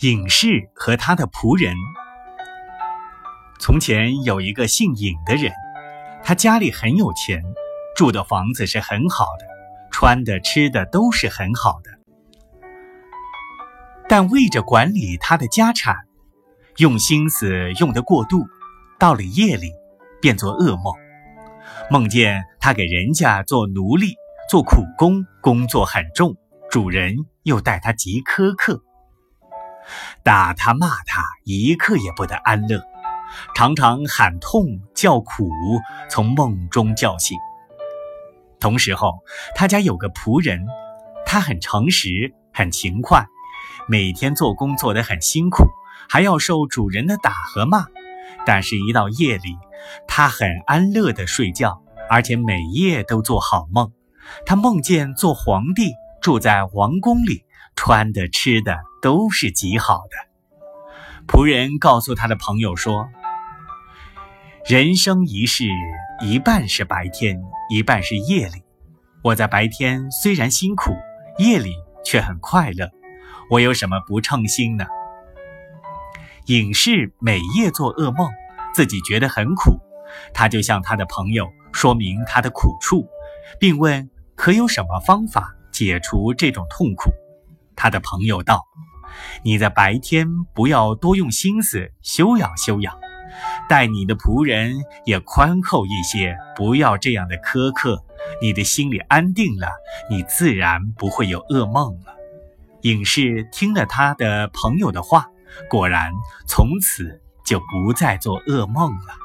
隐士和他的仆人。从前有一个姓尹的人，他家里很有钱，住的房子是很好的，穿的吃的都是很好的。但为着管理他的家产，用心思用得过度，到了夜里便做噩梦，梦见他给人家做奴隶，做苦工，工作很重，主人又待他极苛刻。打他骂他，一刻也不得安乐，常常喊痛叫苦，从梦中叫醒。同时候，他家有个仆人，他很诚实，很勤快，每天做工做得很辛苦，还要受主人的打和骂。但是，一到夜里，他很安乐地睡觉，而且每夜都做好梦。他梦见做皇帝，住在王宫里。穿的吃的都是极好的。仆人告诉他的朋友说：“人生一世，一半是白天，一半是夜里。我在白天虽然辛苦，夜里却很快乐。我有什么不称心呢？”隐士每夜做噩梦，自己觉得很苦，他就向他的朋友说明他的苦处，并问可有什么方法解除这种痛苦。他的朋友道：“你在白天不要多用心思修养修养，待你的仆人也宽厚一些，不要这样的苛刻。你的心里安定了，你自然不会有噩梦了。”隐士听了他的朋友的话，果然从此就不再做噩梦了。